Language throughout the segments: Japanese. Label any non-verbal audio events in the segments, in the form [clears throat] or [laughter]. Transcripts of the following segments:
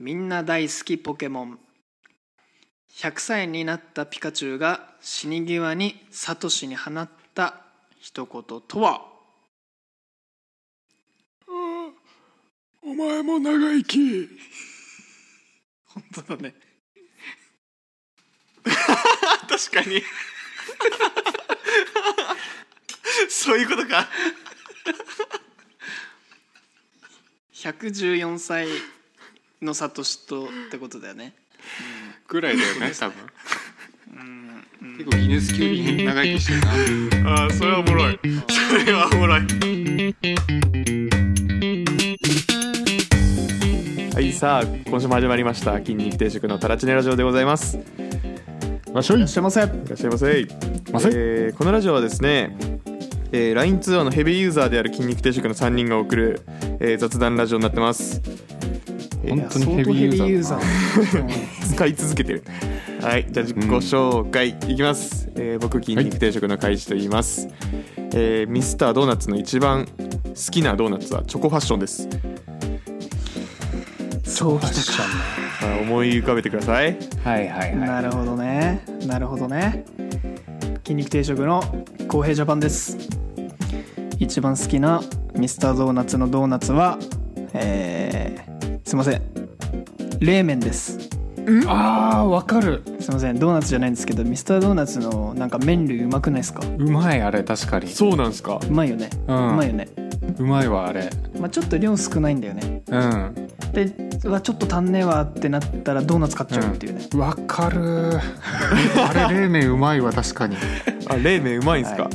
みんな大好きポケモン。100歳になったピカチュウが死に際にサトシに放った一言とは？お前も長生き。本当だね。[laughs] 確かに。[laughs] そういうことか。114歳のサトシとってことだよね。ぐらいだよね多分。結構ギネス級に長生きしてるな。ああそれはおもろい。それはおもろい。はいさあ今週も始まりました。筋肉定食のタラチネラジオでございます。いわっしょいいらっしゃいませ。らっしゃいませ。ませえーこのラジオはですね、えー、LINE 通話のヘビーユーザーである筋肉定食の3人が送る、えー雑談ラジオになってます本当にヘビーユーザーーー使い続けてる。はいじゃあ自己紹介いきます、えー僕筋肉定食の海地と言います、えーミスタードーナツの一番好きなドーナツはチョコファッションです。そうきたか。思い浮かべてください。はいはいはなるほどね。なるほどね。筋肉定食の公平ジャパンです。一番好きなミスタードーナツのドーナツはえー、すいません。冷麺です。いあーわかる。すいません。ドーナツじゃないんですけどミスタードーナツのなんか麺類うまくないですか？うまいあれ。確かに。そうなんすか？うまいよね、ううんまいよね。うまいわあれ。まあちょっと量少ないんだよね。うん。でうわちょっと足んねえわってなったらドーナツ買っちゃうっていうね、わかる。あれ冷麺うまいわ確かに。[laughs] あ冷麺うまいんすか、は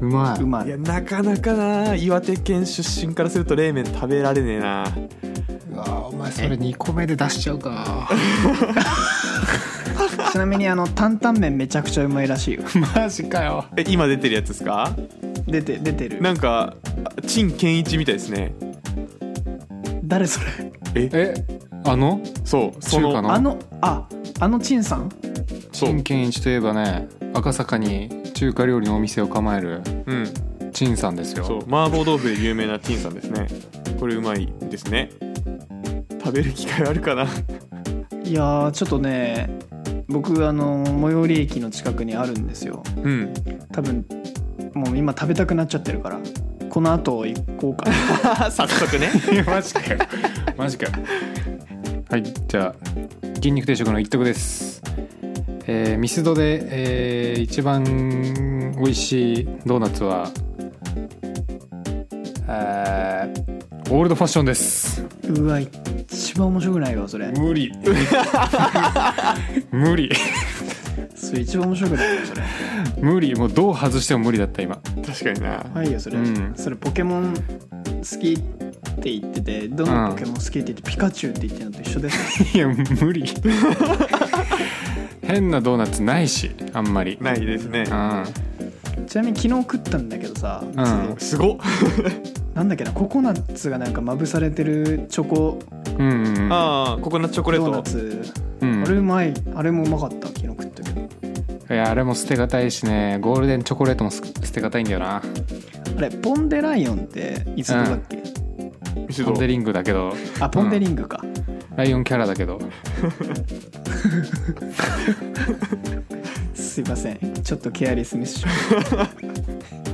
うまい。うまい。いやなかなかな。岩手県出身からすると冷麺食べられねえな。うわお前それ2個目で出しちゃうか。[laughs] ちなみにあの担々麺めちゃくちゃうまいらしいよ。マジかよ。え今出てるやつですか？出て出てる。なんか陳健一みたいですね。誰それ？え？え？あの？そうその中華の？あのああの陳さん？そう。陳健一といえばね赤坂に中華料理のお店を構えるうん。陳さんですよ。そう麻婆豆腐で有名な陳さんですね。これうまいですね。食べる機会あるかな。いやーちょっとね僕あの最寄り駅の近くにあるんですよ。うん。多分もう今食べたくなっちゃってるから。この後行こうかな。[laughs] 早速ね。マジかよ。マジかよ。はいじゃあ筋肉定食の一徳です。えーミスドで、えー一番美味しいドーナツはえーオールドファッションです。うわ一番面白くないわそれ。無理。[laughs] 無理。それ一番面白くないわそれ。無理。もうどう外しても無理だった今。確かにな。はいよそれ、うん。それポケモン好きって言っててどのポケモン好きって言ってピカチュウって言ってるのと一緒です [laughs] いや無理。[laughs] 変なドーナツないしあんまり。ないですね。うん。ちなみに昨日食ったんだけどさ、うん。すごっなんだっけなココナッツがなんかまぶされてるチョコ。うんうんうん。ああココナッツチョコレドーナートツ。うん。あれうまい。あれもうまかった昨日食ったけど。いやあれも捨てがたいしね。ゴールデンチョコレートもす捨てがたいんだよな。あれポン・デ・ライオンっていつどだっけ、ミスドポンデリングだけど。あポン・デ・リングか、ライオンキャラだけど。[laughs] すいません。ちょっとケアレスミスし高 [laughs]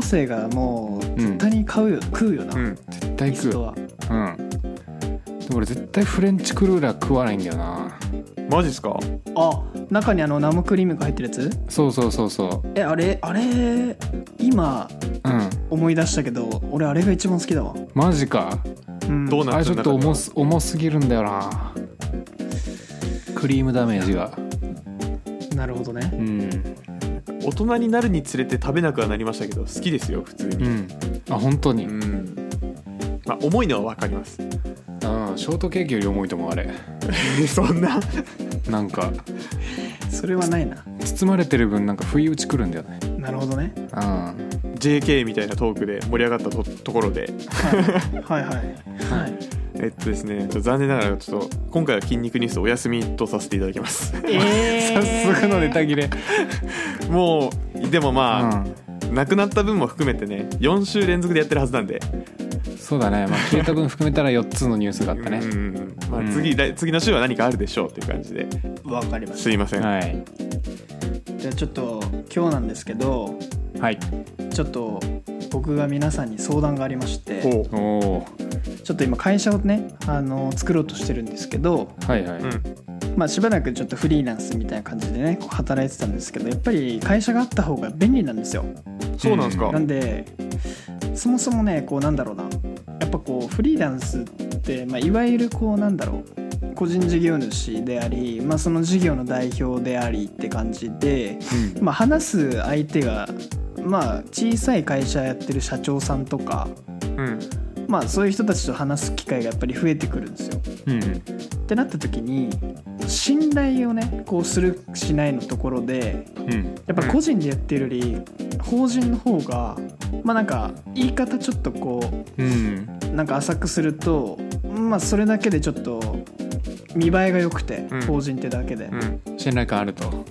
校生がもう絶対に買うよ、食うよな、うん。絶対食う。は。うん。でも俺絶対フレンチクルーラー食わないんだよな。マジっすか？あ中にあの生クリームが入ってるやつ？そうそうそうそえあれあれ今ううん。思い出したけど俺あれが一番好きだわ、マジか。うん、ドーナあれちょっと重す重すぎるんだよな。クリームダメージが。なるほどね。うん大人になるにつれて食べなくはなりましたけど好きですよ普通に。うん。あ本当に。うん。まあ重いのは分かります。うんショートケーキより重いと思うあれ。[laughs] そんな？なんか。それはないな。包まれてる分なんか不意打ちくるんだよね。なるほどね。うん JK みたいなトークで盛り上がったとところで。はいはい。はいえっとですねちょっと残念ながらちょっと今回は筋肉ニュースお休みとさせていただきます。えさすがのネタ切れ。もうでもまあ、うん。なくなった分も含めてね4週連続でやってるはずなんで。そうだね、まあ、消えた分含めたら4つのニュースがあったね。うんまあうん。次、の週は何かあるでしょうっていう感じで。わかりましすいません、はい。たじゃあちょっと今日なんですけどはい。ちょっと僕が皆さんに相談がありましてちょっと今会社をねあの作ろうとしてるんですけど、はいはい、うん。まあ、しばらくちょっとフリーランスみたいな感じでねこう働いてたんですけどやっぱり会社があった方が便利なんですよ。そうなんですか、なんでそもそもねこうなんだろうな。やっぱこうフリーランスって、まあ、いわゆるこうなんだろう。個人事業主であり、まあ、その事業の代表でありって感じで、まあ、話す相手がまあ小さい会社やってる社長さんとかうん。まあそういう人たちと話す機会がやっぱり増えてくるんですよ。うん。ってなった時に信頼をねこうするしないのところでうん。やっぱ個人でやってるより法人の方がまあなんか言い方ちょっとこうん。うなんか浅くするとまあそれだけでちょっと見栄えが良くてうん。法人ってだけで、うん。信頼感あると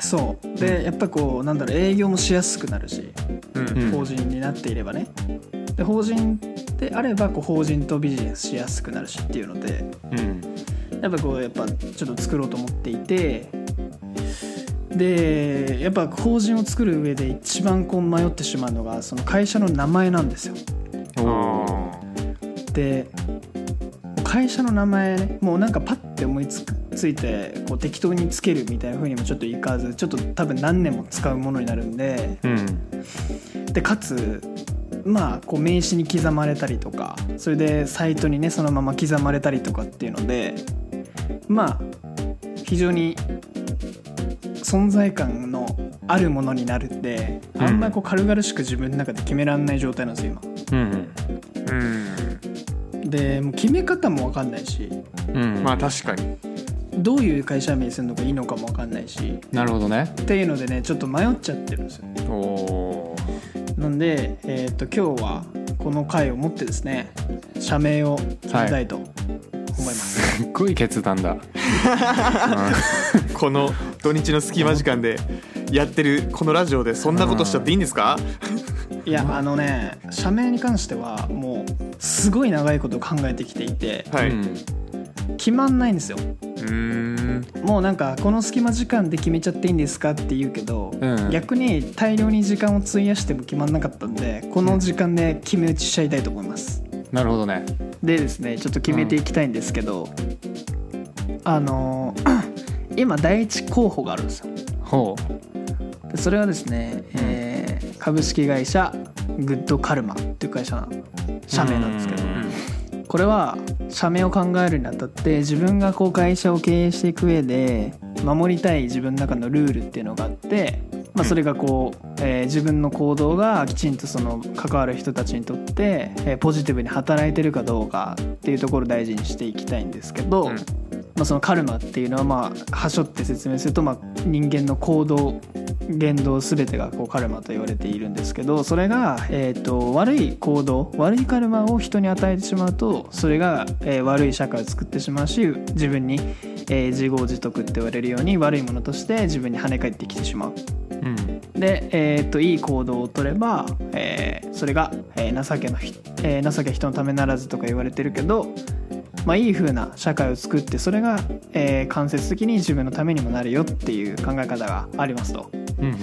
そう。でやっぱこうなんだろう営業もしやすくなるしうん。うん法人になっていればね。で法人であればこう法人とビジネスしやすくなるしっていうのでうん。やっぱこうやっぱちょっと作ろうと思っていてでやっぱ法人を作る上で一番こう迷ってしまうのがその会社の名前なんですよ。で会社の名前ねもうなんかパッて思いつくついてこう適当につけるみたいな風にもちょっといかずちょっと多分何年も使うものになるんでうんでかつまあこう名刺に刻まれたりとかそれでサイトにねそのまま刻まれたりとかっていうのでまあ非常に存在感のあるものになるんでうんあんまりこう軽々しく自分の中で決めらんない状態なんですようんーうん。今でもう決め方も分かんないしうん。まあ確かにどういう会社名にするのがいいのかも分かんないし。なるほどね。っていうのでねちょっと迷っちゃってるんですよおおなんで、えー、と今日はこの回をもってですね社名を決めたいと思います、すっごい決断だ。[laughs] この土日の隙間時間でやってるこのラジオでそんなことしちゃっていいんですか？いやあのね社名に関してはもうすごい長いこと考えてきていてはい、うん決まんないんですよ。うーん。もうなんかこの隙間時間で決めちゃっていいんですかって言うけど、うん。逆に大量に時間を費やしても決まんなかったんでこの時間で決め打ちしちゃいたいと思います。なるほどね。でですねちょっと決めていきたいんですけど、あの [clears throat] 今第一候補があるんですよ。ほでそれはですね、えー株式会社グッドカルマっていう会社の社名なんですけどうんこれは社名を考えるにあたって自分がこう会社を経営していく上で守りたい自分の中のルールっていうのがあって、まあ、それがこう、えー自分の行動がきちんとその関わる人たちにとって、えーポジティブに働いてるかどうかっていうところを大事にしていきたいんですけど、うん。まあ、そのカルマっていうのはまあはしょって説明すると、まあ、人間の行動言動全てがこうカルマと言われているんですけどそれが、えー、と悪い行動悪いカルマを人に与えてしまうとそれが、えー悪い社会を作ってしまうし自分に、えー自業自得って言われるように悪いものとして自分に跳ね返ってきてしまう。うんで、えー、といい行動を取れば、えーそれが、えー情けのひ、えー情け人のためならずとか言われてるけど、まあ、いい風な社会を作ってそれが、えー間接的に自分のためにもなるよっていう考え方がありますと。うん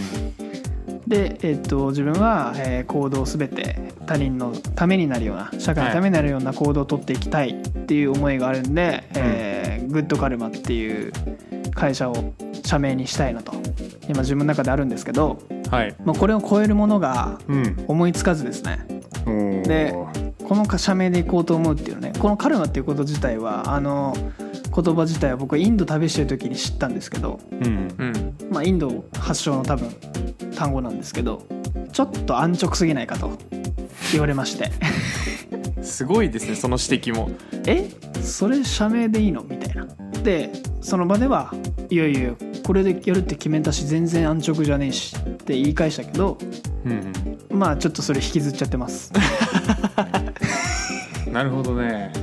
で、えー、と自分は、えー行動を全て他人のためになるような社会のためになるような行動を取っていきたいっていう思いがあるんで、えーグッドカルマっていう会社を社名にしたいなと。今自分の中であるんですけど、はい。まあ、これを超えるものがうん。思いつかずですね。おー。でこの社名でいこうと思うっていうねこのカルマっていうこと自体はあの言葉自体は僕はインド旅してる時に知ったんですけど、うんうん。まあ、インド発祥の多分単語なんですけどちょっと安直すぎないかと言われまして。すごいですねその指摘も。え？それ社名でいいの？みたいな。でその場ではいやいやこれでやるって決めたし全然安直じゃねえしって言い返したけどうん。まあちょっとそれ引きずっちゃってます [laughs] なるほどね。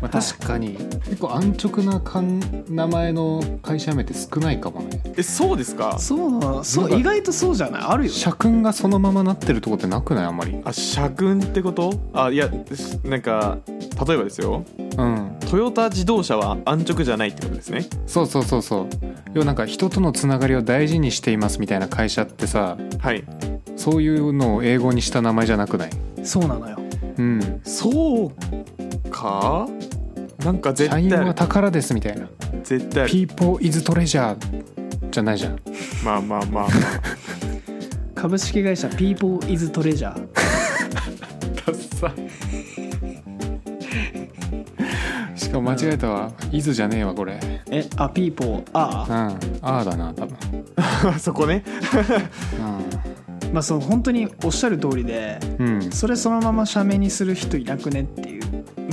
まあ、確かに。結構安直なかん名前の会社名って少ないかもね。えそうですか？そうそなんかう意外とそうじゃない？あるよ社訓がそのままなってるとこってなくない？あんまり。あ社訓ってこと？あいやなんか例えばですよ。うん。トヨタ自動車は安直じゃないってことですね。そうそうそうそう。要はなんか人とのつながりを大事にしていますみたいな会社ってさはい。そういうのを英語にした名前じゃなくない？そうなのようん。そうか。なんか絶社員は宝ですみたいな。絶対ある People is treasure じゃないじゃん。まあまあまあまあ。株式会社 People is Treasure ダッサ。しかも間違えたわ「イズ」じゃねえわこれ。えあ People あうん。あーだな多分。[laughs] そこねまあそう本当におっしゃる通りでうん、うん、それそのまま社名にする人いなくねっていう。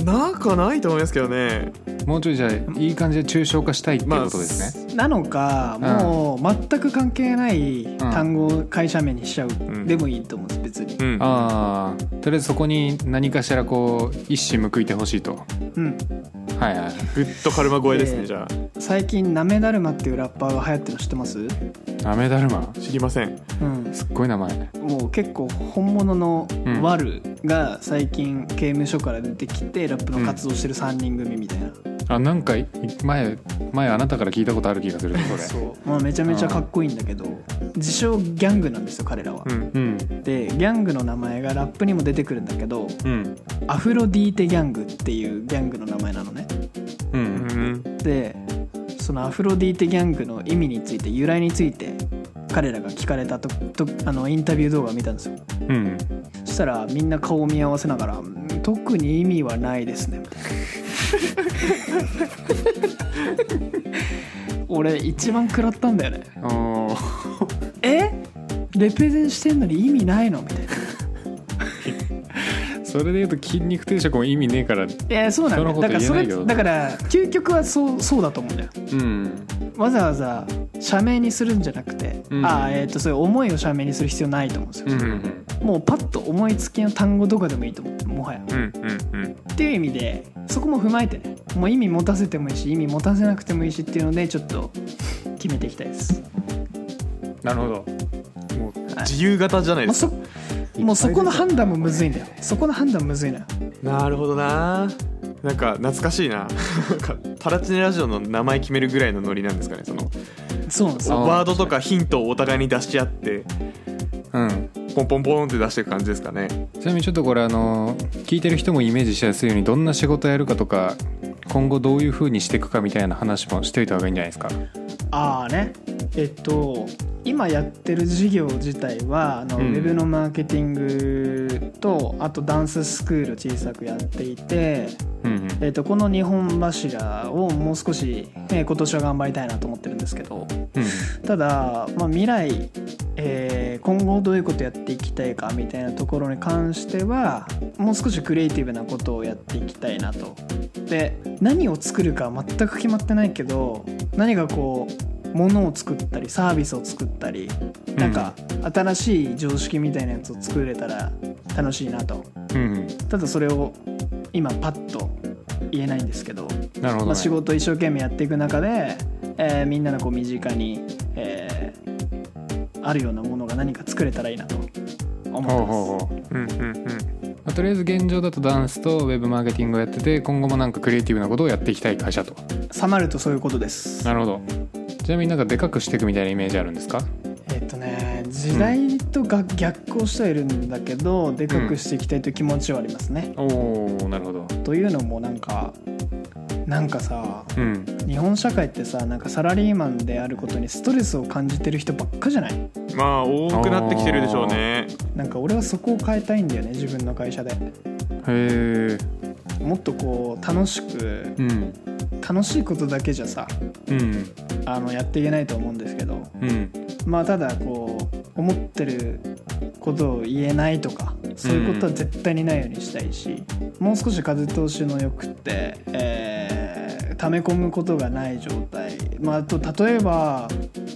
なんかないと思いますけどね。もうちょいじゃあいい感じで抽象化したいっていうことですね、なのかうん。もう全く関係ない単語を会社名にしちゃう、ん。でもいいと思うんです別に。うん。ああとりあえずそこに何かしらこう一矢報いてほしいと。うん。はいはい。グッとカルマ超えですねでじゃ最近なめだるまっていうラッパーが流行ってるの知ってます？なめだるまあ知りません。うん。すっごい名前。もう結構本物のうん。ワルが最近刑務所から出てきてラップの活動してる3人組みたいな、あなんかい前前あなたから聞いたことある気がするそれ。[laughs] そう、まあ、めちゃめちゃかっこいいんだけど自称ギャングなんですよ彼らは、うんうん。でギャングの名前がラップにも出てくるんだけどうん。アフロディーテギャングっていうギャングの名前なのね。ううん。んでそのアフロディーテギャングの意味について由来について彼らが聞かれたととあのインタビュー動画を見たんですよ。うん。そしたらみんな顔を見合わせながらうん「特に意味はないですね」みたいな俺一番食らったんだよね。おー。え？[laughs] レペゼンしてんのに意味ないの？みたいなそれで言うと筋肉定食も意味ねえからいやそうなんだだからそれだから究極はそうそうだと思うんだよ。うん。わざわざ社名にするんじゃなくて、うん。ああえっ、とそういう思いを社名にする必要ないと思うんですよ、うん。うんもうパッと思いつきの単語とかでもいいと思う。もはや。うんうんうん。っていう意味でそこも踏まえてね。もう意味持たせてもいいし意味持たせなくてもいいしっていうのでちょっと決めていきたいです。なるほど。もう自由形じゃないですか。そもうそこの判断もむずいんだよ。そこの判断むずいのよ。なるほどな。なんか懐かしいな。なんかタラチネラジオの名前決めるぐらいのノリなんですかね。そのそうなんですよ。あーワードとかヒントをお互いに出し合ってうん。ポンポンポンって出していく感じですかね。ちなみにちょっとこれあの聞いてる人もイメージしやすいようにどんな仕事やるかとか今後どういう風にしていくかみたいな話もしておいた方がいいんじゃないですか。ああねえっと今やってる事業自体はあの、うん。ウェブのマーケティングとあとダンススクール小さくやっていて、うんうん。えっとこの2本柱をもう少し、えー今年は頑張りたいなと思ってるんですけど。うんただ、まあ、未来、えー今後どういうことやっていきたいかみたいなところに関してはもう少しクリエイティブなことをやっていきたいなと。で何を作るか全く決まってないけど何がこう物を作ったりサービスを作ったりなんか新しい常識みたいなやつを作れたら楽しいなと。うんただそれを今パッと言えないんですけどなるほど、まあ、ね仕事を一生懸命やっていく中で、えーみんなのこう身近に、えーあるようなものが何か作れたらいいなと。思ってます。ほうほうう。んうんうん。まあとりあえず現状だとダンスとウェブマーケティングをやってて今後もなんかクリエイティブなことをやっていきたい会社と。サマるとそういうことです。なるほどちなみになんかでかくしていくみたいなイメージあるんですか？えっとね時代とが逆行してはいるんだけど、でかくしていきたいという気持ちはありますね。おおなるほど。というのもなんかなんかさうん。日本社会ってさなんかサラリーマンであることにストレスを感じてる人ばっかじゃない？まあ多くなってきてるでしょうね。なんか俺はそこを変えたいんだよね自分の会社で。へえもっとこう楽しくうん。楽しいことだけじゃさうん。あのやっていけないと思うんですけどうん。まあただこう思ってることを言えないとかそういうことは絶対にないようにしたいし、もう少し風通しのよくって、えー溜め込むことがない状態。まああと例えば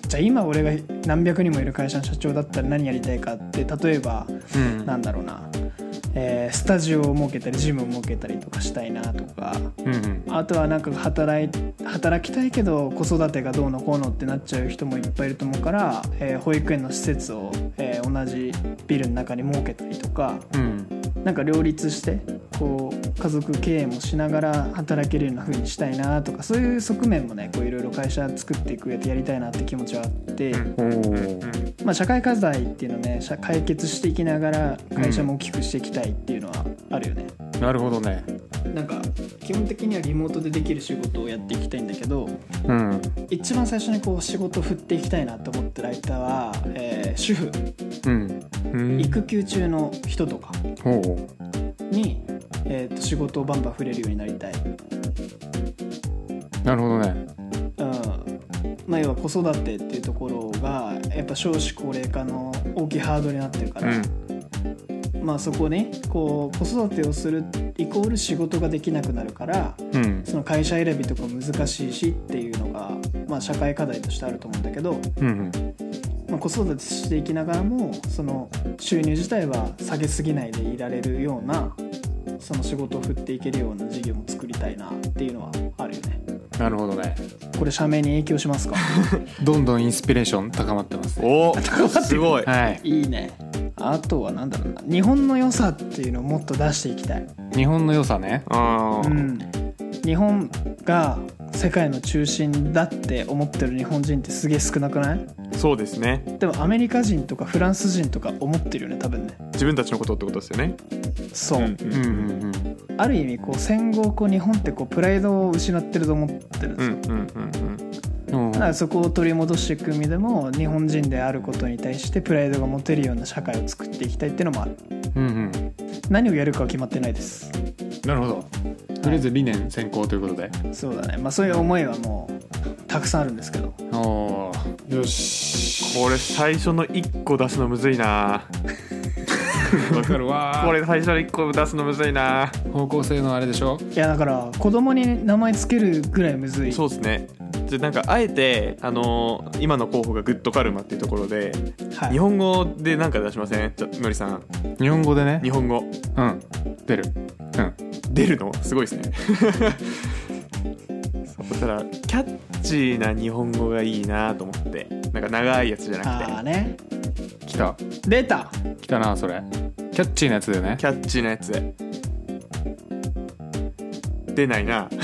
じゃあ今俺が何百人もいる会社の社長だったら何やりたいかって例えばうん。なんだろうなえースタジオを設けたりジムを設けたりとかしたいなとか。うんうん。あとはなんか働い働きたいけど子育てがどうのこうのってなっちゃう人もいっぱいいると思うから、えー保育園の施設を、えー同じビルの中に設けたりとか。うんなんか両立してこう家族経営もしながら働けるような風にしたいなとかそういう側面もねこういろいろ会社作っていく上でやりたいなって気持ちはあって、まあ、社会課題っていうのをね社解決していきながら会社も大きくしていきたいっていうのはあるよね。なるほどねなんか基本的にはリモートでできる仕事をやっていきたいんだけどうん。一番最初にこう仕事を振っていきたいなと思ってる相手は、えー主婦。うん。うん。育休中の人とか。に、えー、と仕事をバンバン振れるようになりたい、なるほどね。うん。まあ、要は子育てっていうところがやっぱ少子高齢化の大きいハードルになってるから、まあ、そこにこう子育てをするイコール仕事ができなくなるからうん。その会社選びとか難しいしっていうのが、まあ、社会課題としてあると思うんだけど、うんうん。まあ、子育てしていきながらもその収入自体は下げすぎないでいられるようなその仕事を振っていけるような事業も作りたいなっていうのはあるよね。なるほどね。これ社名に影響しますか？[laughs] どんどんインスピレーション高まってますね。お [laughs] すごい。はい。いいねあとは何だろうな。日本の良さっていうのをもっと出していきたい、日本の良さね。あー。うん、日本が世界の中心だって思ってる日本人ってすげえ少なくない？そうですね。でもアメリカ人とかフランス人とか思ってるよね多分ね。自分たちのことってことですよね。そう、んうんうんある意味こう戦後こう日本ってこうプライドを失ってると思ってるんですよ、うんうんうんうんうんだからそこを取り戻していく意味でも日本人であることに対してプライドが持てるような社会を作っていきたいっていうのもある。うんうん。何をやるかは決まってないです。なるほど。とりあえず理念先行ということで。そうだね。まあそういう思いはもうたくさんあるんですけど。およし。これ最初の1個出すのむずいな。[laughs] わかるわ。これ最初の1個出すのむずいな。方向性のあれでしょ？いやだから子供に名前つけるぐらいむずい。そうですねじゃあなんかあえてあのー今の候補がグッドカルマっていうところではい。日本語でなんか出しません？じゃのりさん。日本語でね？日本語。うん。出る。うん。出るの？すごいですね。[laughs] そう。したらキャッチーな日本語がいいなと思って。なんか長いやつじゃなくああね。来た。出た。来たなそれ。キャッチーなやつだよね。てキャッチーなやつ。で出ないな [laughs]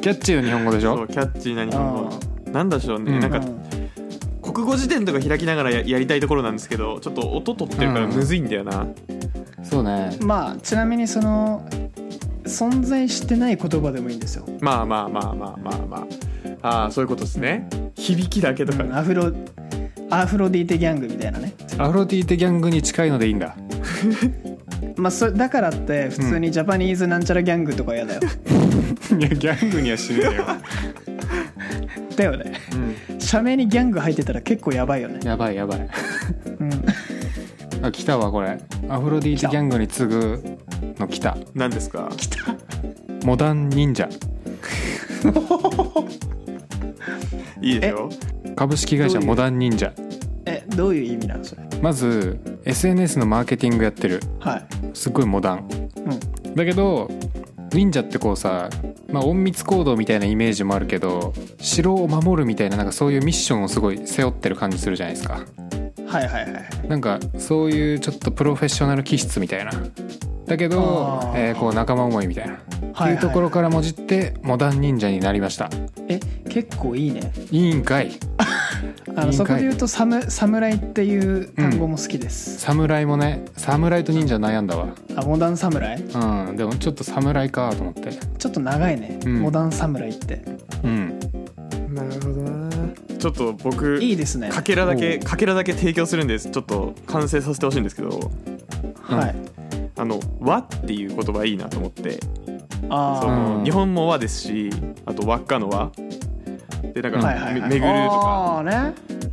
キャッチーな日本語でしょ？そうキャッチーな日本語。なんでしょうね、うん。なんかうん国語辞典とか開きながらややりたいところなんですけどちょっと音取ってるからむずいんだよな、そうね。まあちなみにその存在してない言葉でもいいんですよ、まあまあまあまあまあまああ。あそういうことですね。響きだけとか、うんアフロアフロディーテギャングみたいなね。アフロディーテギャングに近いのでいいんだ [laughs] まあそれだからって普通にジャパニーズなんちゃらギャングとか嫌だよ、いやギャングにはしねえよ、[laughs] だよね。う社名にギャング入ってたら結構やばいよね。ん、やばいやばい。うん。あ来たわこれ。アフロディーテギャングに次ぐの来た。何ですか？モダン忍者。[laughs] いいですよ株式会社モダン忍者。えどういう意味なのそれ？まず SNS のマーケティングやってる。はい。すっごいモダン。うん。だけど忍者ってこうさ、まあ、隠密行動みたいなイメージもあるけど城を守るみたいななんかそういうミッションをすごい背負ってる感じするじゃないですか。はいはいはいなんかそういうちょっとプロフェッショナル気質みたいな。だけどあ、ー。えーこう仲間思いみたいな、はいっていうところからもじってモダン忍者になりました。え結構いいね。いいんかいあのそこで言うとサム侍っていう単語も好きです、侍もね侍と忍者悩んだわ。あモダン侍うんでもちょっと侍かと思って。ちょっと長いね、うん。モダン侍って。うん。なるほどな。ちょっと僕いいですね。かけらだけかけらだけ提供するんです。ちょっと完成させてほしいんですけど。はい。あの「和」っていう言葉いいなと思って。そあー。の、うん日本も和ですしあと輪っかの和でなんか、はいはいはい。め巡るとか。ね。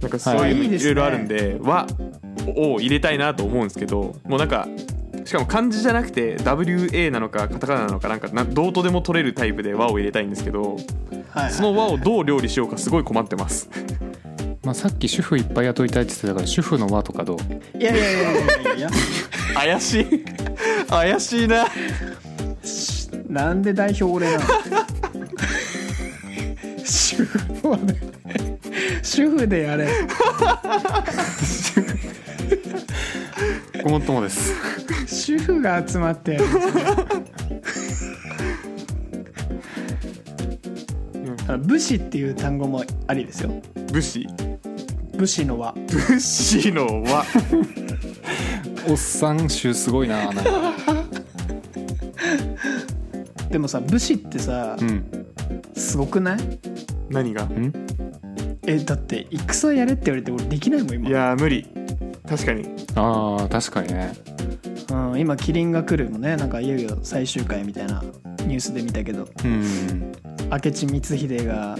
なんかそういうのはい。ろいろあるんで和を入れたいなと思うんですけどもうなんかしかも漢字じゃなくて WA なのかカタカナなのかなんかなどうとでも取れるタイプで和を入れたいんですけどはいはいその和をどう料理しようかすごい困ってます。[laughs] まあ、さっき主婦いっぱい雇いたいって言ってたから主婦の輪とかどう？いやいやいやいやいや。いや怪しい。怪しいな。なんで代表俺なの [laughs] 主婦はね主婦でやれ。ごもっともです。主婦が集まってやる。あの武士っていう単語もありですよ。武士？武士の輪。武士のはおっさん衆すごいななんかでもさ武士ってさうん。すごくない？何が？ん？えだって戦やれって言われて俺できないもん今。いやー無理。確かに。あー確かにね。うん、今「キリンが来る」もね。なんかいよいよ最終回みたいなニュースで見たけど。うん。明智光秀が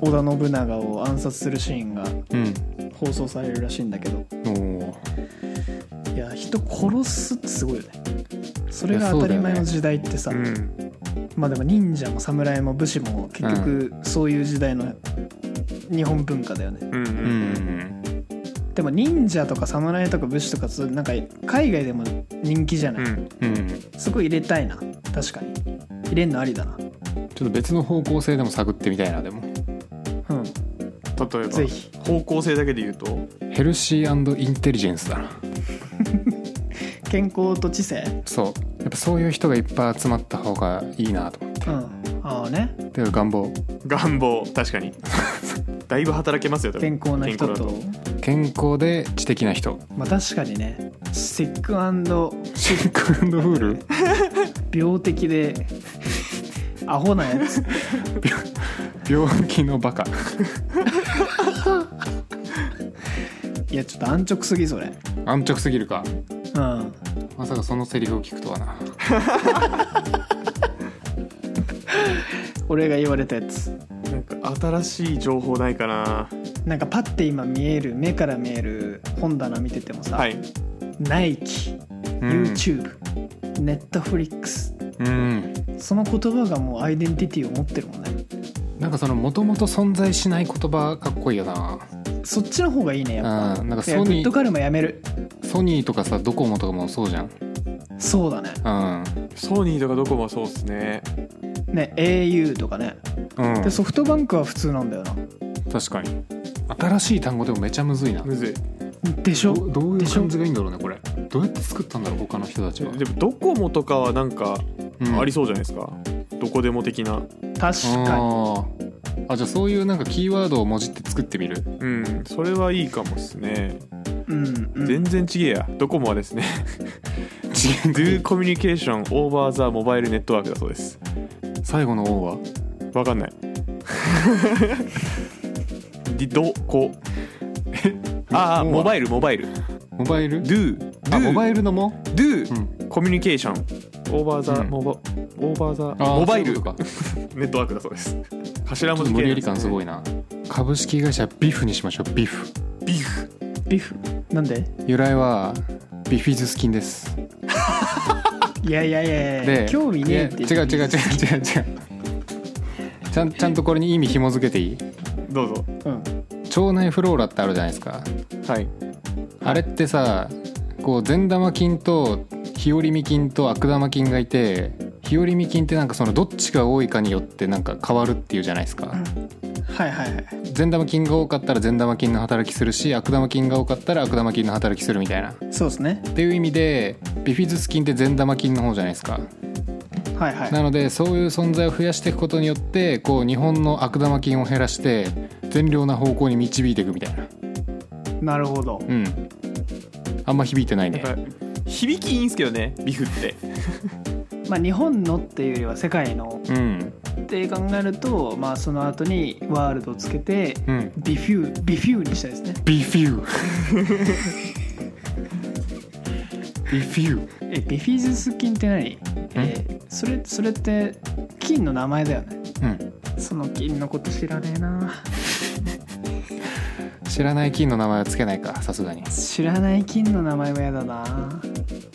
織田信長を暗殺するシーンがうん。放送されるらしいんだけど。おおいや人殺すってすごいよね。それが当たり前の時代ってさ、うんまあでも忍者も侍も武士も結局そういう時代の日本文化だよね。うんううん。んでも忍者とか侍とか武士とかそうなんか海外でも人気じゃない、うん。うんそこ入れたいな。確かに。入れんのありだな。ちょっと別の方向性でも探ってみたいなでも。うん。例えば。ぜひ。方向性だけで言うと？ヘルシーインテリジェンスだな。[laughs] 健康と知性？そうぱそういう人がいっぱい集まった方がいいなと思って。うん。ああね。ていうか願望。願望。確かに。[laughs] だいぶ働けますよ多分。健康な人と。健康健康で知的な人。まあ確かにね。シックシックフール病的でアホなやつ。[laughs] 病気のバカ。いやちょっと安直すぎそれ。安直すぎるか。うんまさかそのセリフを聞くとはな。俺が言われたやつ。なんか新しい情報ないかな。なんかパッて今見える目から見える本棚見ててもさ、はい。ナイキうん。YouTube、ネットフリックスうん。その言葉がもうアイデンティティを持ってるもんね。なんかそのもともと存在しない言葉かっこいいよなそっちの方がいいねやっぱうんなんかいやソニーグッドカルマやめるソニーとかさドコモとかもそうじゃん。そうだね。うん。ソニーとかどこもそうっすね。ね au とかね。うん。でソフトバンクは普通なんだよな。確かに。新しい単語でもめちゃむずいな。むずい。でしょ？どどういうでしょ？感じがいいんだろうねこれ。どうやって作ったんだろう他の人たちは、でもドコモとかはなんかうん。ありそうじゃないですか、どこでも的な。確かあー。あじゃあそういうなんかキーワードをもじって作ってみる。うん。それはいいかもっすね、にうん、うん、全然ちげえや。ドコモはですね。[laughs] Do Communication Over the Mobile Network だそうです。最後の O は？わかんない。ディドコああおモバイルモバイル。モバイル？Do あモバイイルのも？Do うん。Communication Over the うん。モバ Over the あーモバイル。そういうことか。ネットワークだそうです。頭文字と無理やり感すごいいな。株式会社ビフにしましょう。ビフ。ビフビフなんで？由来はビフィズス菌です。[laughs] いやいやいやいやで興味ねえっていや違う違う違う違う違う。ちゃんちゃんとこれに意味紐付けていい？どうぞ。うん。腸内フローラってあるじゃないですか。はい。あれってさこう善玉菌と日和見菌と悪玉菌がいて日和見菌ってなんかそのどっちが多いかによってなんか変わるっていうじゃないですかはいはいはい。善玉菌が多かったら善玉菌の働きするし悪玉菌が多かったら悪玉菌の働きするみたいな。っそうですね。ていう意味でビフィズス菌って善玉菌の方じゃないですか。はいはい。なのでそういう存在を増やしていくことによってこう日本の悪玉菌を減らして善良な方向に導いていくみたいな。なるほど。うん。あんま響いてないね。響きいいんすけどねビフって。[laughs] まあ日本のっていうよりは世界のうんって考えるとまあその後にワールドをつけてうん。ビフュービフューにしたいですね。ビフュー。[laughs] ビフュー。えビフィズス菌って何？えーそれそれって菌の名前だよね。うん。その菌のこと知らねえな知らない菌の名前はつけないかさすがに。知らない菌の名前は嫌だな。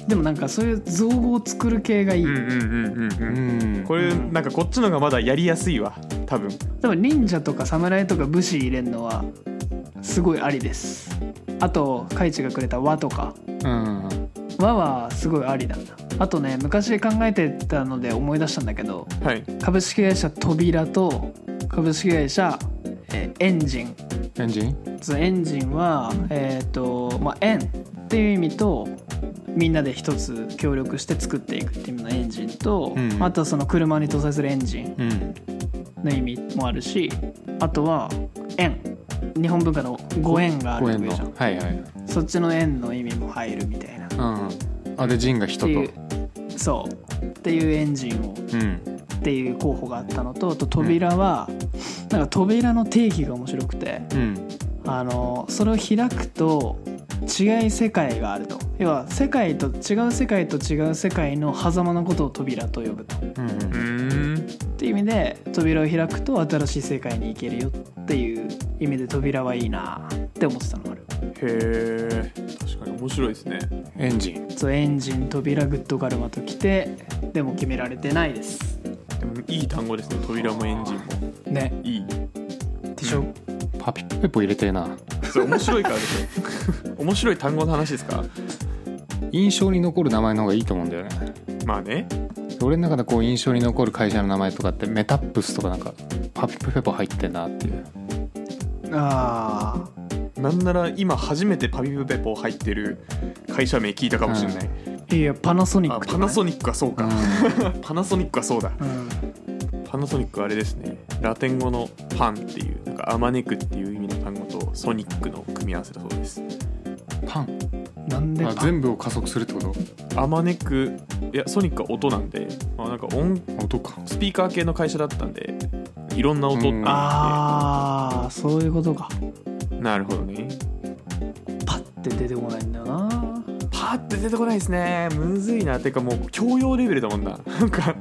でもなんかそういう造語を作る系がいい、うんうんうんうんううん。んこれなんかこっちのがまだやりやすいわ。多分。でも忍者とか侍とか武士入れるのはすごいありです。あとカイチがくれた和とか。うん。和はすごいありだな。あとね昔考えてたので思い出したんだけどはい。株式会社扉と株式会社、えーエンジンエンジン？エンジンはえっ、とまあ円っていう意味とみんなで一つ協力して作っていくっていう意味のエンジンと、うん。あとはその車に搭載するエンジンうん。の意味もあるしあとは円。日本文化のご縁がある5円のわけじゃん。はいはい。そっちの円の意味も入るみたいな。っうん。あでジンが人と。そう。っていうエンジンをうんっていう候補があったのとあと扉は、なんか扉の定義が面白くてうん。あのそれを開くと違い世界があると。要は世界と違う世界と違う世界の狭間のことを扉と呼ぶと。っうんうーんていう意味で扉を開くと新しい世界に行けるよっていう意味で扉はいいなって思ってたのがある。へえ。確かに面白いですね。エンジン。そうエンジン扉グッドガルマときてでも決められてないですいい単語ですね。扉もエンジンも。ね。いい。でしょ、パピプペポ入れてえな。それ面白いからですよ [laughs] 面白い単語の話ですか？印象に残る名前の方がいいと思うんだよね。まあね。俺の中でこう印象に残る会社の名前とかってメタップスとかなんかパピプペポ入ってんなっていう。ああなんなら今初めてパピプペポ入ってる会社名聞いたかもしれない、いやパナソニッあクパナソニックはそうか、[laughs] パナソニックはそうだ。うん。パナソニックはあれですね。ラテン語のパンっていうなんかあまねくっていう意味の単語とソニックの組み合わせだそうです。パン。なんで全部を加速するってこと？あまねくいやソニックは音なんで、まあ、なんか音音か。スピーカー系の会社だったんでいろんな音ってああそういうことか。なるほどね。パッて出てこないんだよな。パーって出てこないですね。むずいな。てかもう教養レベルだもんな。なんか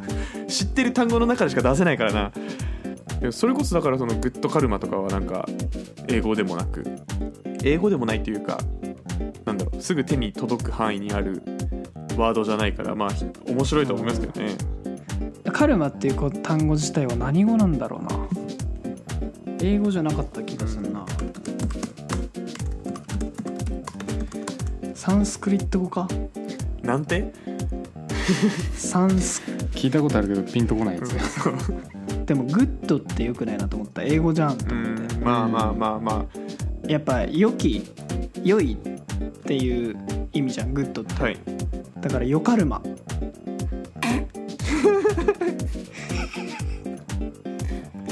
知ってる単語の中でしか出せないからな。それこそだからそのグッドカルマとかはなんか英語でもなく。英語でもないというかなんだろう。すぐ手に届く範囲にあるワードじゃないからまあ面白いと思いますけどね。カルマっていう単語自体は何語なんだろうな。英語じゃなかった気がする。サンスクリット語か？なんて？サンス聞いたことあるけどピンとこないやつねでもグッドってよくないなと思った。英語じゃんとう思って。ん。まあまあまあまやっぱ良き良いっていう意味じゃんグッドって。あはい。だからヨカルマ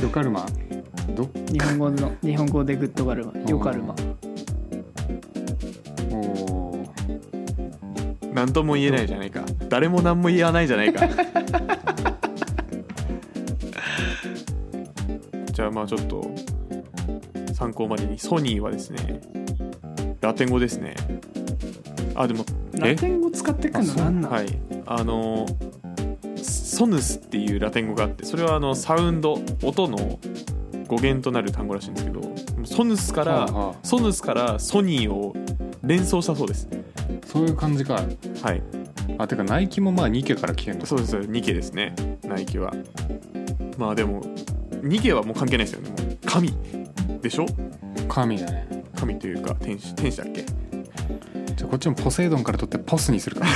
ヨカルマど？日本語の日本語でグッドガルマヨカルマおお何とも言えないじゃないか。誰も何も言わないじゃないか。[laughs] じゃあまあちょっと参考までにソニーはですねラテン語ですね。あでもラテン語使ってくんの？なんなん、はい。あのソヌスっていうラテン語があってそれはあのサウンド音の語源となる単語らしいんですけどソヌスから、はあはあ。ソヌスからソニーを連想したそうですそういう感じか。はい。あてかナイキもまあニケから来てんの。そうですニケですね。ナイキは。まあでもニケはもう関係ないですよね。もう神。でしょ？神だね。神というか天使天使だっけ？じゃあこっちもポセイドンから取ってポスにするか。[laughs]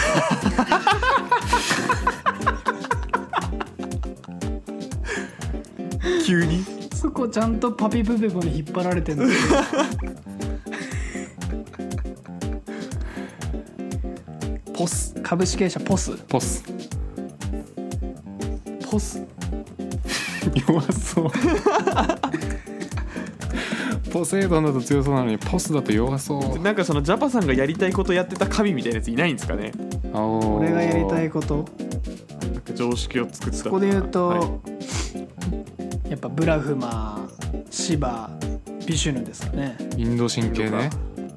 急に？そこちゃんとパピプペポに引っ張られてんのポス。株式会社ポス。ポス。ポス。弱そう。[laughs] ポセイドンだと強そうなのにポスだと弱そう。なんかそのジャパさんがやりたいことやってた神みたいなやついないんですかね？お俺がやりたいこと。なんか常識を作った。そこで言うと、はい。やっぱブラフマシバビシュヌですかね。インド神系ね。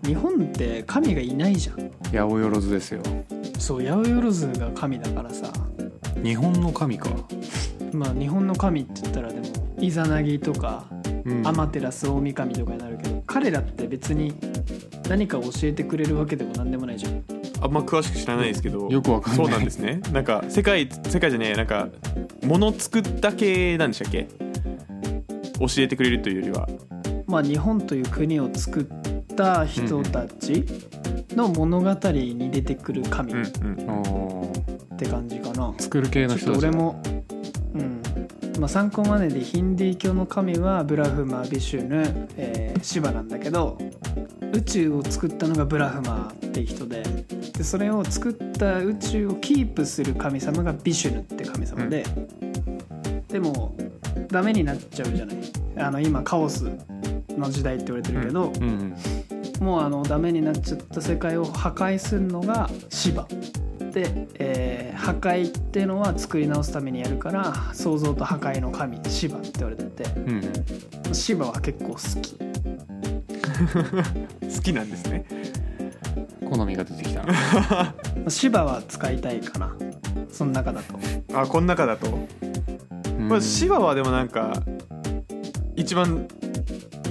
日本って神がいないじゃん。八百万ですよそう八百万が神だからさ。日本の神か。まあ日本の神って言ったらでもイザナギとかうん。アマテラス大神とかになるけど彼らって別に何か教えてくれるわけでも何でもないじゃん。あんま詳しく知らないですけどよくわかんない。そうなんですね。[laughs] なんか世界世界じゃねえなんか物作った系なんでしたっけ？教えてくれるというよりは。まあ、日本という国を作った人たちの物語に出てくる神って感じかな、作る系の人俺もうん。まあ、参考まででヒンディー教の神はブラフマビシュヌ、えーシバなんだけど宇宙を作ったのがブラフマって人ででそれを作った宇宙をキープする神様がビシュヌって神様で、でもダメになっちゃうじゃない。あの今カオスの時代って言われてるけど、うんうんもうあのダメになっちゃった世界を破壊するのがシバで、えー破壊っていうのは作り直すためにやるから創造と破壊の神シバって言われててうんうん。シバは結構好き。[laughs] 好きなんですね。好みが出てきたシバ [laughs] は使いたいかな。その中だと。あこの中だと、まあ、シバはでもなんか一番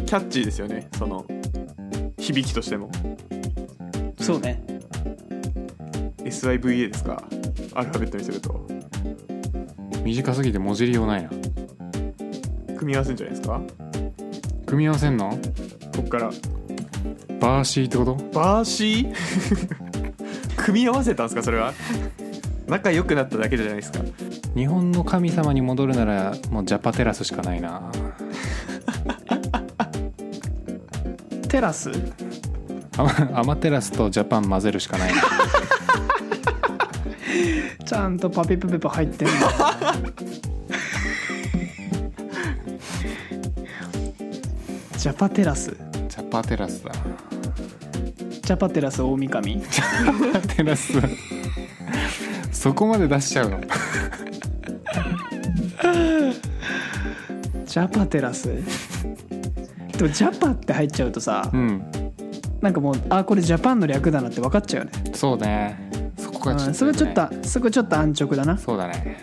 キャッチーですよね。その響きとしても。そうね。SIVA ですか？アルファベットにすると。短すぎて文字りようないな。組み合わせんじゃないですか？組み合わせんの？こっから。バーシーってこと？バーシー？[laughs] 組み合わせたんですか？それは。仲良くなっただけじゃないですか。日本の神様に戻るならもうジャパテラスしかないなテラス？アマテラスとジャパン混ぜるしかない。な [laughs] ちゃんとパピプペポ入ってんだジャパテラス？ジャパテラスだ。ジャパテラス大神？ジャパテラス。そこまで出しちゃうの？ジャパテラス？でもジャパって入っちゃうとさうん。なんかもうあこれジャパンの略だなって分かっちゃうよね。そうね。そこがちょっと、ね。うん、それはちょっとそこちょっと安直だな。そうだね。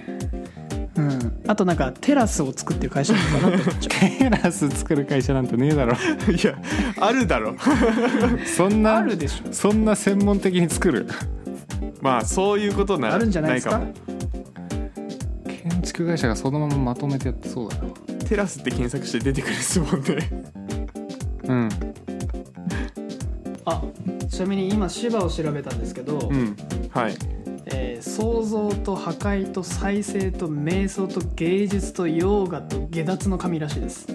うん。あとなんかテラスを作ってる会社なのかなって思っちゃ [laughs] テラス作る会社なんてねえだろ。[laughs] いやあるだろ。[laughs] そんなうあるでしょ。そんな専門的に作る？まあそういうことなあるんじゃないですか？も。建築会社がそのまままとめてやってそうだよテラスって検索して出てくるですもんね。うん。あちなみに今芝を調べたんですけど、うん。はい。えー創造と破壊と再生と瞑想と芸術とヨーガと下脱の神らしいです。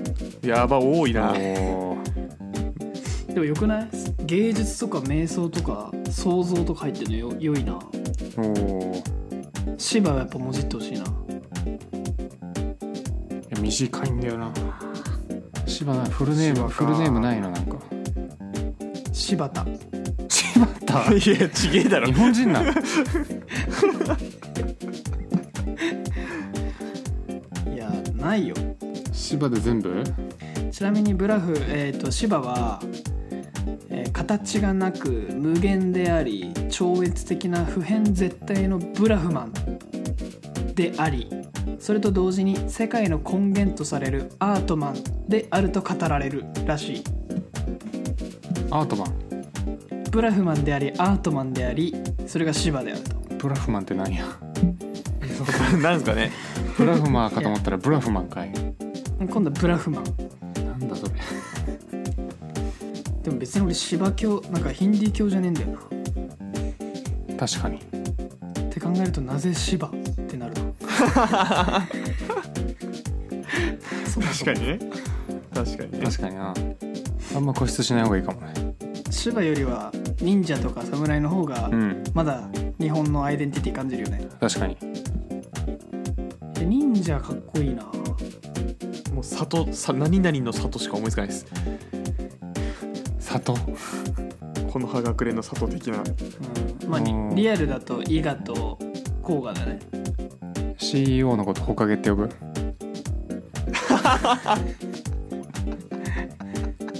やば多いな。おー。[laughs] でもよくない？芸術とか瞑想とか創造とか入ってるのよ良いな。おー。い芝はやっぱもじってほしいな。や短いんだよな。柴なフルネーム柴か。フルネームないのなんか。柴田。柴田？[laughs] いやちげえだろ。日本人なの？[laughs] いやないよ。柴で全部？ちなみにブラフ、えー、と芝は、えー形がなく無限であり超越的な不変絶対のブラフマンでありそれと同時に世界の根源とされるアートマンであると語られるらしい。アートマン？ブラフマンでありアートマンでありそれが芝であると。ブラフマンって何や？[laughs] なんですかね？ブラフマーかと思ったらブラフマンかい。今度はブラフマン。なんだそれ。でも別に俺芝教なんかヒンディー教じゃねえんだよな。確かに。って考えるとなぜ芝？[laughs] 確かにね。確かにね。確かにな。あんま固執しない方がいいかもね。芝よりは忍者とか侍の方がうん。まだ日本のアイデンティティ感じるよね。確かに。で忍者かっこいいな。もう里さ何々の里しか思いつかないです。里？この葉隠れの里的な。うん。まあうん。にリアルだと伊賀と甲賀だね CEO のことほかげって呼ぶ？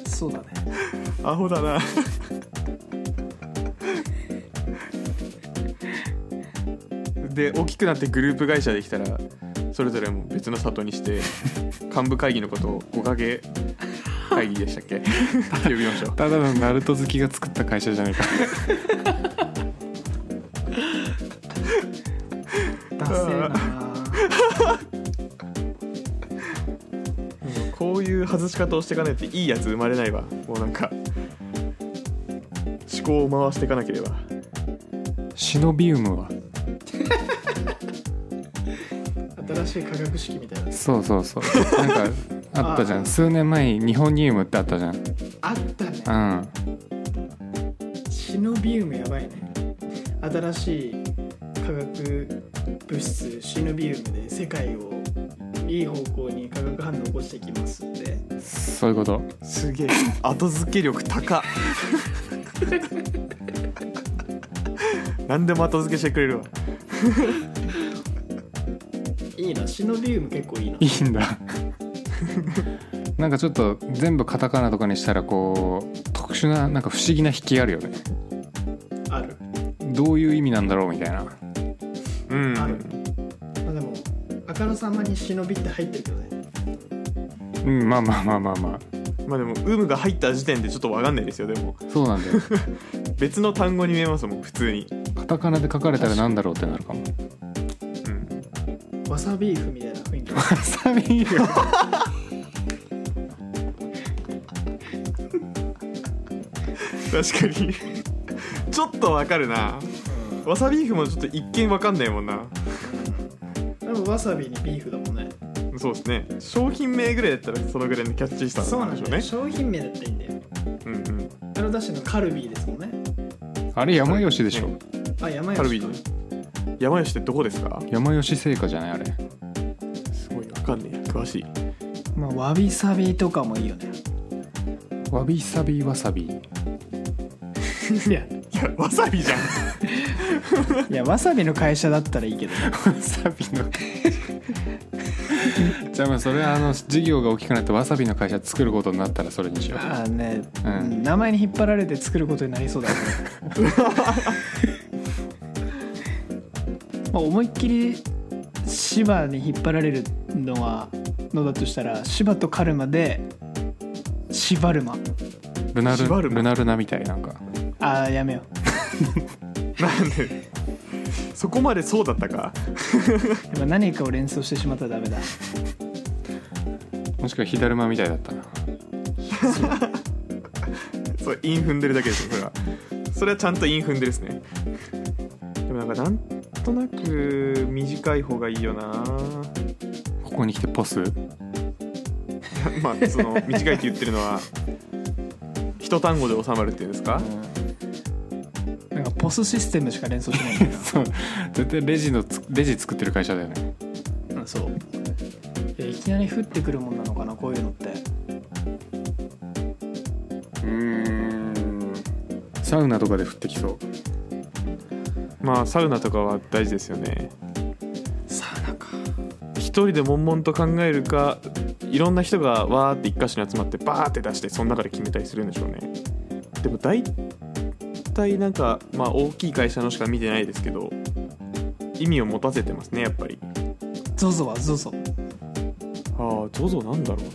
そうだね。アホだな。で大きくなってグループ会社できたらそれぞれもう別の里にして幹部会議のことを五影会議でしたっけ？[laughs] 呼びましょう。ただのナルト好きが作った会社じゃないかえ [laughs] なこういういう外し方をしていかないといいやつ生まれないわ。もうなんか思考を回していかなければ。シノビウムは？新しい化学式みたいな。そうそうそう。なんかあったじゃあ。ん数年前に日本ニウムってあったじゃん。あったね。うん。シノビウムやばいね。新しい化学物質シノビウムで世界をいい方向に化学反応を起こしていきますってそういうこと。すげえ。後付け力高っ。[laughs] 何でも後付けしてくれるわ。いいな。シノビウム結構いいな。いいんだ。なんかちょっと全部カタカナとかにしたらこう特殊ななんか不思議な引きあるよね。ある。どういう意味なんだろうみたいなあからさまに忍びって入ってるけどね。うんまあまあまあまあままあでも有無が入った時点でちょっと分かんないですよでも。あそうなんだよ。[laughs] 別の単語に見えますもん普通に。カタカナで書かれたらなんだろうってなるかも。うん。わさビーフみたいな雰囲気。わさびよ確かに。ちょっと分かるな。わさビーフもちょっと一見分かんないもんなわさびにビーフだもんね。そうですね。商品名ぐらいだったらそのぐらいのキャッチーさそうなでしょうね。商品名だったらいいんだよ。うんうん。あのダッシュのカルビーですもんね。あれ山吉でしょ。あ山カルビ吉ー山吉ってどこですか？山吉製菓じゃないあれ。すごい分かんねえ。詳しい。まあわびさびとかもいいよね。わびさびわさび。[laughs] いや。いやわさびじゃん。[laughs] いやわさびの会社だったらいいけど。ね [laughs] わさびのじゃあまあそれはあの事業が大きくなってわさびの会社作ることになったらそれにしよう。ああね、うん。名前に引っ張られて作ることになりそうだね [laughs] まあ思いっきり芝に引っ張られるのはのだとしたら芝とカルマでシバルマ。ルナルルナルナみたいなんか。ああやめよ [laughs] なんで？そこまでそうだったか？何かを連想してしまったらダメだもしくは火だるまみたいだったな。[laughs] そう韻踏んでるだけですよそれは。それはちゃんと韻踏んでるですね。でもなんかなんとなく短い方がいいよな。ここに来てポス？[laughs] まあその短いって言ってるのは一単語で収まるっていうんですか？なんかポスシステムしか連想しないんだよ [laughs] そう。絶対レジのつレジ作ってる会社だよね。なうんそう。いやいきなり降ってくるもんなのかなこういうのって。うん。サウナとかで降ってきそう。まあサウナとかは大事ですよね。サウナか。一人で悶々と考えるかいろんな人がわーって一箇所に集まってバーって出してその中で決めたりするんでしょうね。でも大体なんかまあ大きい会社のしか見てないですけど意味を持たせてますねやっぱり。ZOZO は ZOZO ああ ZOZO なんだろうな。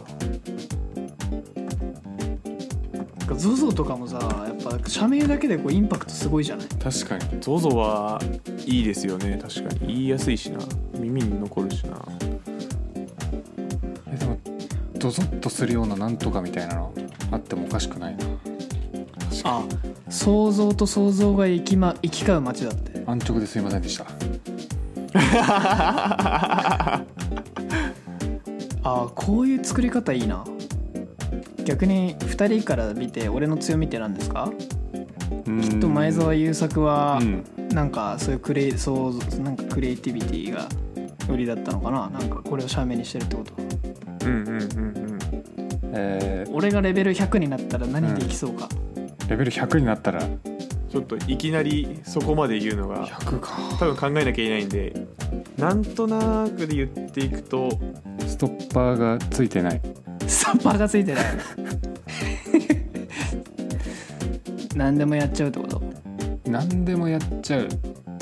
ZOZO とかもさやっぱ社名だけでこうインパクトすごいじゃない？確かに。ZOZO はいいですよね。確かに。言いやすいしな。耳に残るしな。えでもドゾッとするようななんとかみたいなのあってもおかしくないな。あ想像と想像が行き,、ま、行き交う街だって。安直ですいませんでした [laughs] あこういう作り方いいな。逆に2人から見て俺の強みって何ですか？ききっと前澤友作はうん。なんかそういうクレイ想像なんかクリエイティビティが売りだったのかな。なんかこれを写メにしてるってこと。うんうんうんうん。えー俺がレベル100になったら何できそうか、レベル100になったら。ちょっといきなりそこまで言うのが100か。多分考えなきゃいけないんでなんとなくで言っていくとストッパーがついてない。ストッパーがついてない。[laughs] 何でもやっちゃうってこと？何でもやっちゃう。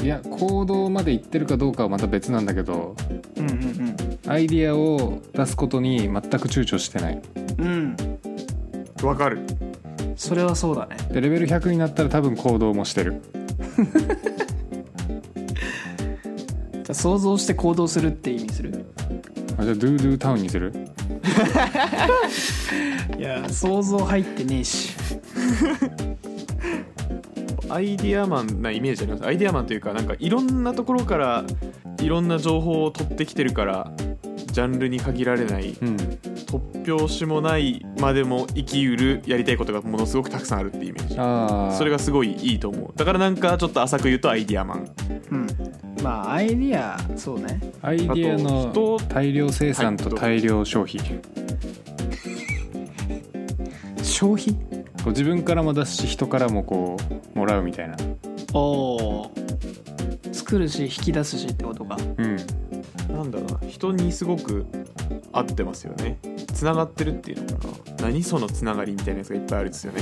いや行動まで行ってるかどうかはまた別なんだけどうんうんアイディアを出すことに全く躊躇してない。うん。うんわかる。それはそうだね。でレベル100になったら多分行動もしてる [laughs] 想像して行動するって意味する。あじゃあドゥドゥタウンにする？[laughs] いや想像入ってねえし。アイディアマンなイメージあります？アイディアマンというかなんかいろんなところからいろんな情報を取ってきてるからジャンルに限られないうん突拍子もないまでも生きうるやりたいことがものすごくたくさんあるっていうイメージ。ああそれがすごいいいと思う。だからなんかちょっと浅く言うとアイディアマン。うん。まあアイディアそうね。アイディアあの大量生産と大量消費。消費？こう自分からも出すし人からもこうもらうみたいな。おお作るし引き出すしってことか。うん。なんだろうな。人にすごく合ってますよねつながってるっていうのかな？何そのつながりみたいなやつがいっぱいあるんですよね。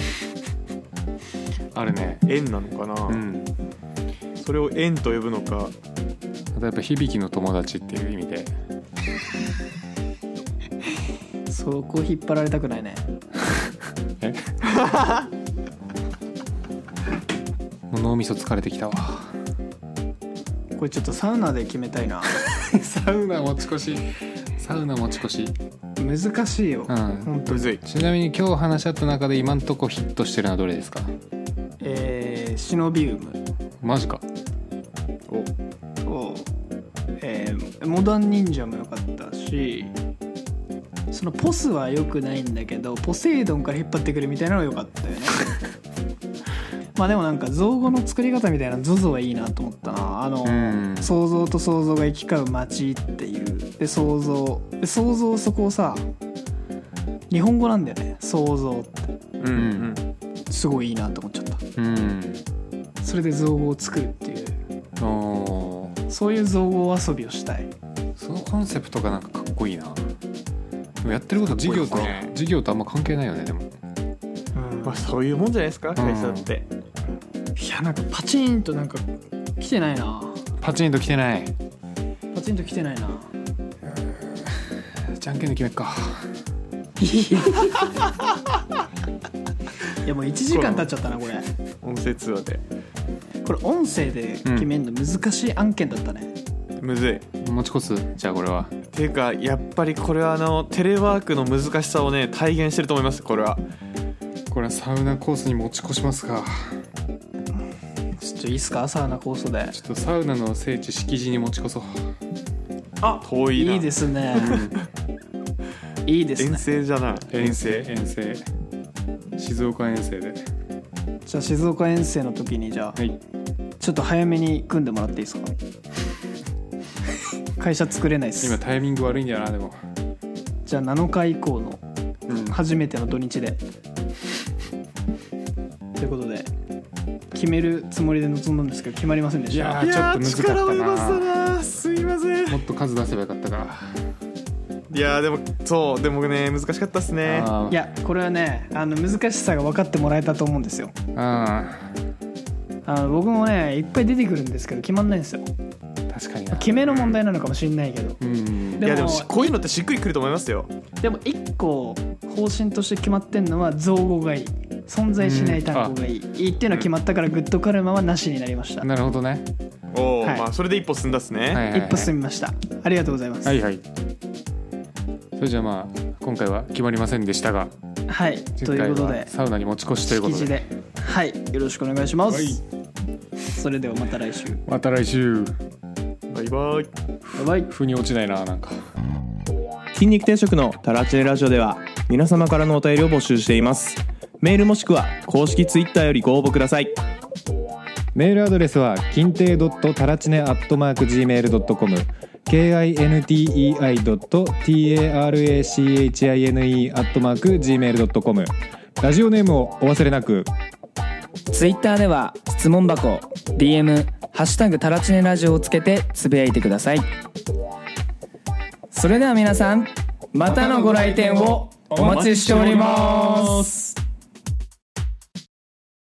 [laughs] あるね。縁なのかな、うん。それを縁と呼ぶのか。例えば響きの友達っていう意味で。[laughs] そこ引っ張られたくないね。[laughs] え？もう脳みそ疲れてきたわ。これちょっとサウナで決めたいな。サウナ持ち越し。サウナ持ち越し難しいよ、うん。本当むずい。ちなみに今日話し合った中で今んとこヒットしてるのはどれですか？えー、シノビウム。マジか。と、えーモダン忍者も良かったしそのポスは良くないんだけどポセイドンから引っ張ってくるみたいなのが良かったよね。[laughs] まあでもなんか造語の作り方みたいな ZOZO はいいなと思ったな。あの、うん。想像と想像が行き交う街っていうで想像。で想像そこをさ日本語なんだよね。想像って。うん。うん。すごいいいなと思っちゃった。うん。それで造語を作るっていう。おー。そういう造語遊びをしたい。そのコンセプトがなんかかっこいいな。でもやってること授業とかっこいいね。授業とあんま関係ないよねでも。まあそういうもんじゃないですか会社って、いやなんかパチンとなんか来てないな。パチンと来てない。パチンと来てないなじゃんけんで決めっか。[laughs] いやもう1時間経っちゃったなこれ。音声通話でこれ音声で決めるの難しい案件だったね、むずい。持ち越す？じゃあこれは。っていうかやっぱりこれはあのテレワークの難しさをね体現してると思いますこれは。これはサウナコースに持ち越しますか。ちょっといいっすか？サウナコースで。ちょっとサウナの聖地敷地に持ち越そう。あ遠いな。いいですね [laughs] いいです遠ね征じゃない。遠征遠征。静岡遠征で。じゃあ静岡遠征の時にじゃあはい。ちょっと早めに組んでもらっていいですか？[laughs] 会社作れないっす。今タイミング悪いんだよなでも。じゃあ7日以降のうん初めての土日で。ということで決めるつもりで臨んだんですけど決まりませんでした。いやーちょっと難かったな。すいません。もっと数出せばよかったかいやーでもそうでもね難しかったっすね。いやこれはねあの難しさが分かってもらえたと思うんですよ。ああの僕もねいっぱい出てくるんですけど決まんないんですよ。ー確かにな。決めの問題なのかもしれないけど。うんでもいやでもしこういうのってしっくりくると思いますよ。でも一個方針として決まってんのは造語がいい。存在しない単語がいい、いいっていうのが決まったからグッドカルマはなしになりました、なるほどね。おお、はい。まあそれで一歩進んだっすね、はいはいはい。一歩進みました。ありがとうございます。はいはいそれじゃあまあ今回は決まりませんでしたがはい、ということでサウナに持ち越しということで。ではいよろしくお願いします、はい。それではまた来週。また来週。バイバイ。バイバイ。腑に落ちないななんか。筋肉定食のタラチネラジオでは皆様からのお便りを募集しています。メールもしくは公式ツイッターよりご応募ください。メールアドレスは金亭ドットタラチネアットマーク Gmail.com kintei.tarachine アットマーク Gmail.com ラジオネームをお忘れなく。ツイッターでは質問箱 DM「ハッシュタグタラチネラジオ」をつけてつぶやいてください。それでは皆さんまたのご来店をお待ちしております。